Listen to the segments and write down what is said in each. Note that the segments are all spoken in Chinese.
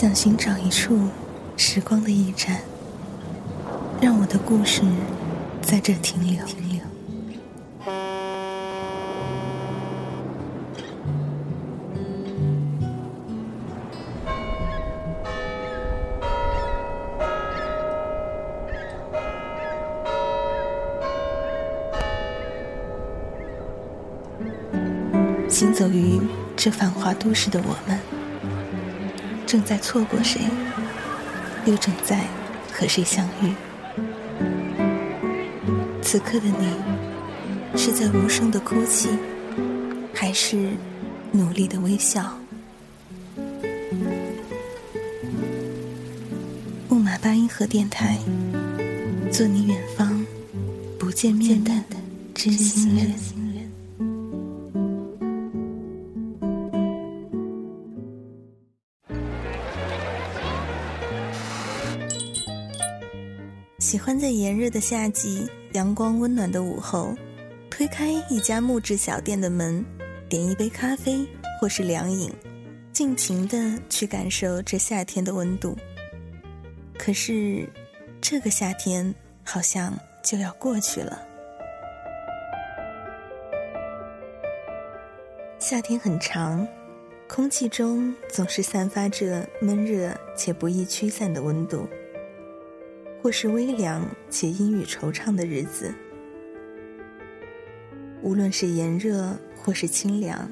想寻找一处时光的驿站，让我的故事在这停留停留。行走于这繁华都市的我们，正在错过谁，又正在和谁相遇？此刻的你，是在无声的哭泣，还是努力的微笑？木马八音盒电台，做你远方不见面的知心人。喜欢在炎热的夏季、阳光温暖的午后，推开一家木质小店的门，点一杯咖啡或是凉饮，尽情的去感受这夏天的温度。可是，这个夏天好像就要过去了。夏天很长，空气中总是散发着闷热且不易驱散的温度。或是微凉且阴雨惆怅的日子，无论是炎热或是清凉，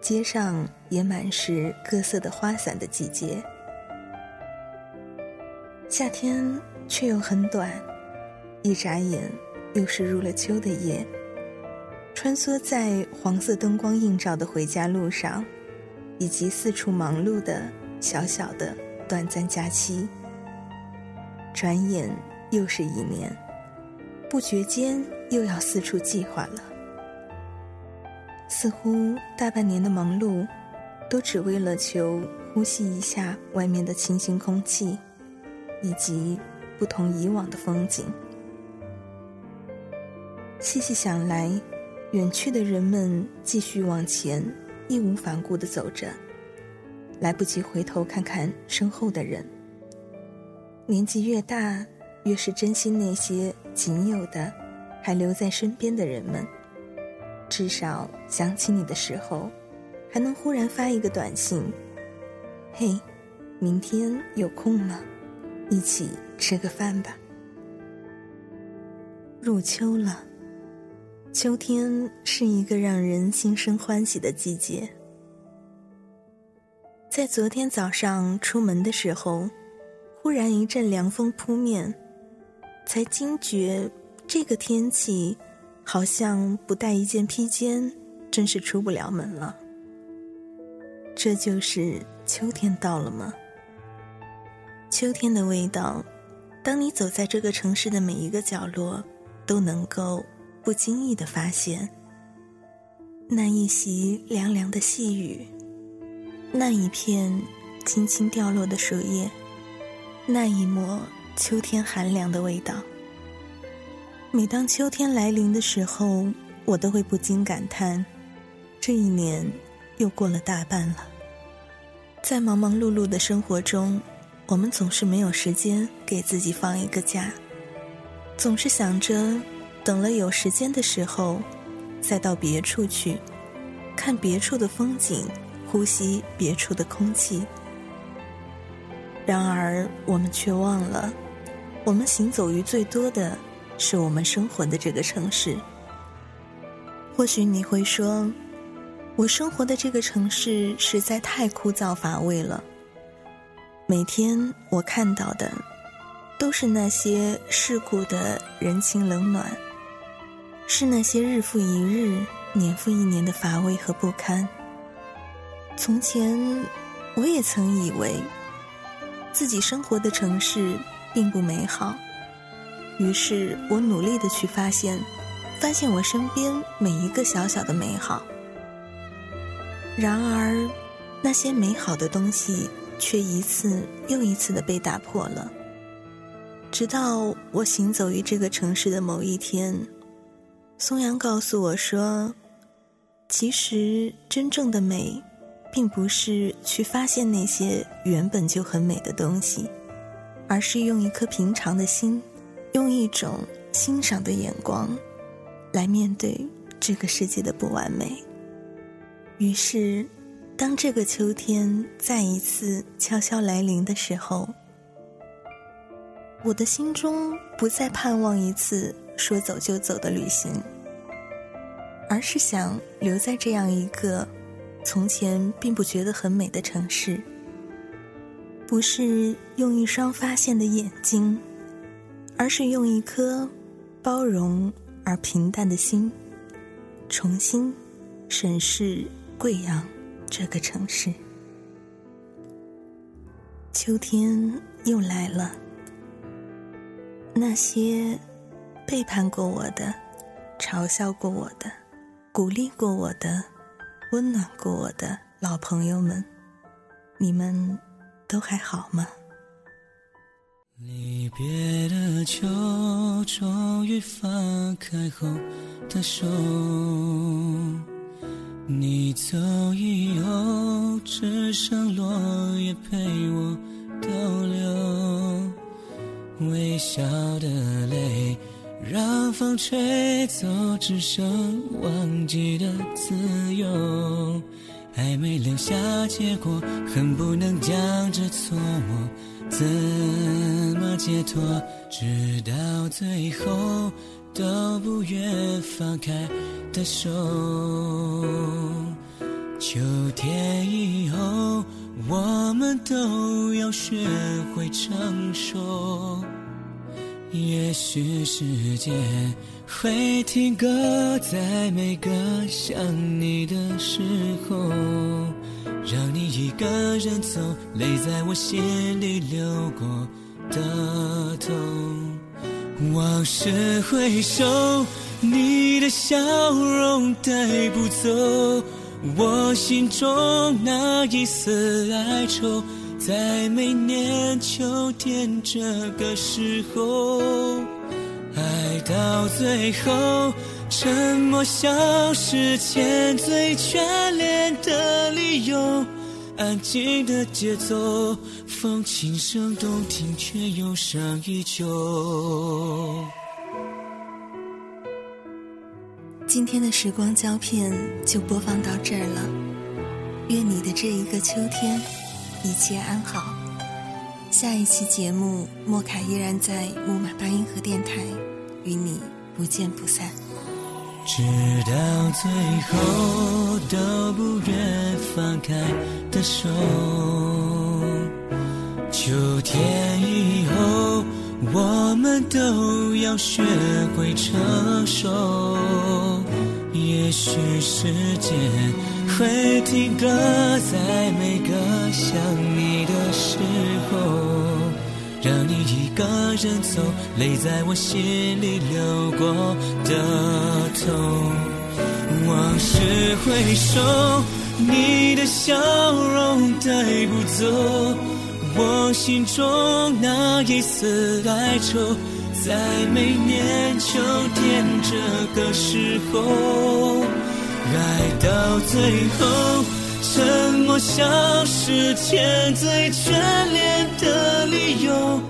街上也满是各色的花伞的季节。夏天却又很短，一眨眼又是入了秋的夜。穿梭在黄色灯光映照的回家路上，以及四处忙碌的小小的短暂假期。转眼又是一年，不觉间又要四处计划了。似乎大半年的忙碌，都只为了求呼吸一下外面的清新空气，以及不同以往的风景。细细想来，远去的人们继续往前，义无反顾的走着，来不及回头看看身后的人。年纪越大，越是珍惜那些仅有的、还留在身边的人们。至少想起你的时候，还能忽然发一个短信：“嘿，明天有空吗？一起吃个饭吧。”入秋了，秋天是一个让人心生欢喜的季节。在昨天早上出门的时候。忽然一阵凉风扑面，才惊觉这个天气好像不带一件披肩，真是出不了门了。这就是秋天到了吗？秋天的味道，当你走在这个城市的每一个角落，都能够不经意的发现。那一袭凉凉的细雨，那一片轻轻掉落的树叶。那一抹秋天寒凉的味道。每当秋天来临的时候，我都会不禁感叹：这一年又过了大半了。在忙忙碌碌的生活中，我们总是没有时间给自己放一个假，总是想着等了有时间的时候，再到别处去，看别处的风景，呼吸别处的空气。然而，我们却忘了，我们行走于最多的是我们生活的这个城市。或许你会说，我生活的这个城市实在太枯燥乏味了。每天我看到的，都是那些世故的人情冷暖，是那些日复一日、年复一年的乏味和不堪。从前，我也曾以为。自己生活的城市并不美好，于是我努力的去发现，发现我身边每一个小小的美好。然而，那些美好的东西却一次又一次的被打破了。直到我行走于这个城市的某一天，松阳告诉我说：“其实真正的美，并不是去发现那些原本就很美的东西，而是用一颗平常的心，用一种欣赏的眼光，来面对这个世界的不完美。于是，当这个秋天再一次悄悄来临的时候，我的心中不再盼望一次说走就走的旅行，而是想留在这样一个从前并不觉得很美的城市，不是用一双发现的眼睛，而是用一颗包容而平淡的心，重新审视。贵阳这个城市，秋天又来了。那些背叛过我的、嘲笑过我的、鼓励过我的、温暖过我的老朋友们，你们都还好吗？离别的秋，终于放开后的手。你走以后，只剩落叶陪我逗留。微笑的泪，让风吹走，只剩忘记的自由。还没留下结果，恨不能将这错误怎么解脱？直到最后。都不愿放开的手，秋天以后，我们都要学会成熟。也许时间会停格在每个想你的时候，让你一个人走，泪在我心里流过的痛。往事回首，你的笑容带不走我心中那一丝哀愁。在每年秋天这个时候，爱到最后，沉默消失前最眷恋的理由。安静的节奏，风轻声动听，却忧伤依旧。今天的时光胶片就播放到这儿了。愿你的这一个秋天一切安好。下一期节目，莫凯依然在木马八音盒电台与你不见不散。直到最后都不愿放开的手，秋天以后我们都要学会成熟。也许时间会停格在每个想你的时候。让你一个人走，泪在我心里流过的痛。往事回首，你的笑容带不走我心中那一丝哀愁。在每年秋天这个时候，爱到最后。沉默消失前最眷恋的理由，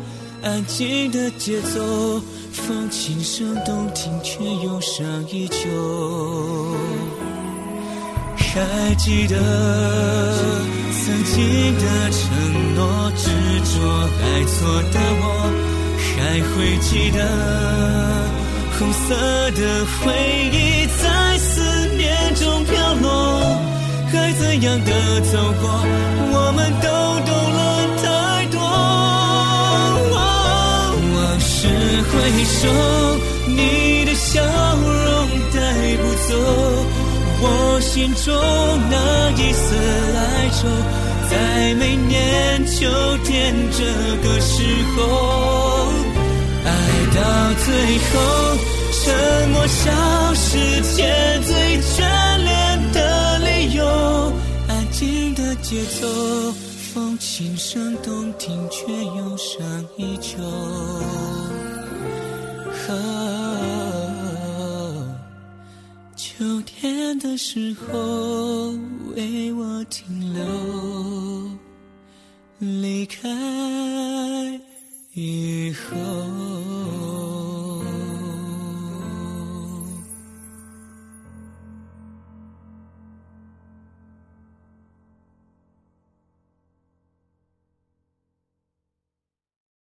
安静的节奏，风轻声动听，却忧伤依旧。还记得曾经的承诺，执着爱错的我，还会记得红色的回忆在思中飘落。该怎样的走过，我们都懂了太多。往事回首，你的笑容带不走我心中那一丝哀愁。在每年秋天这个时候，爱到最后，沉默消失前最真琴声动听，却忧伤依旧。秋天的时候为我停留，离开以后。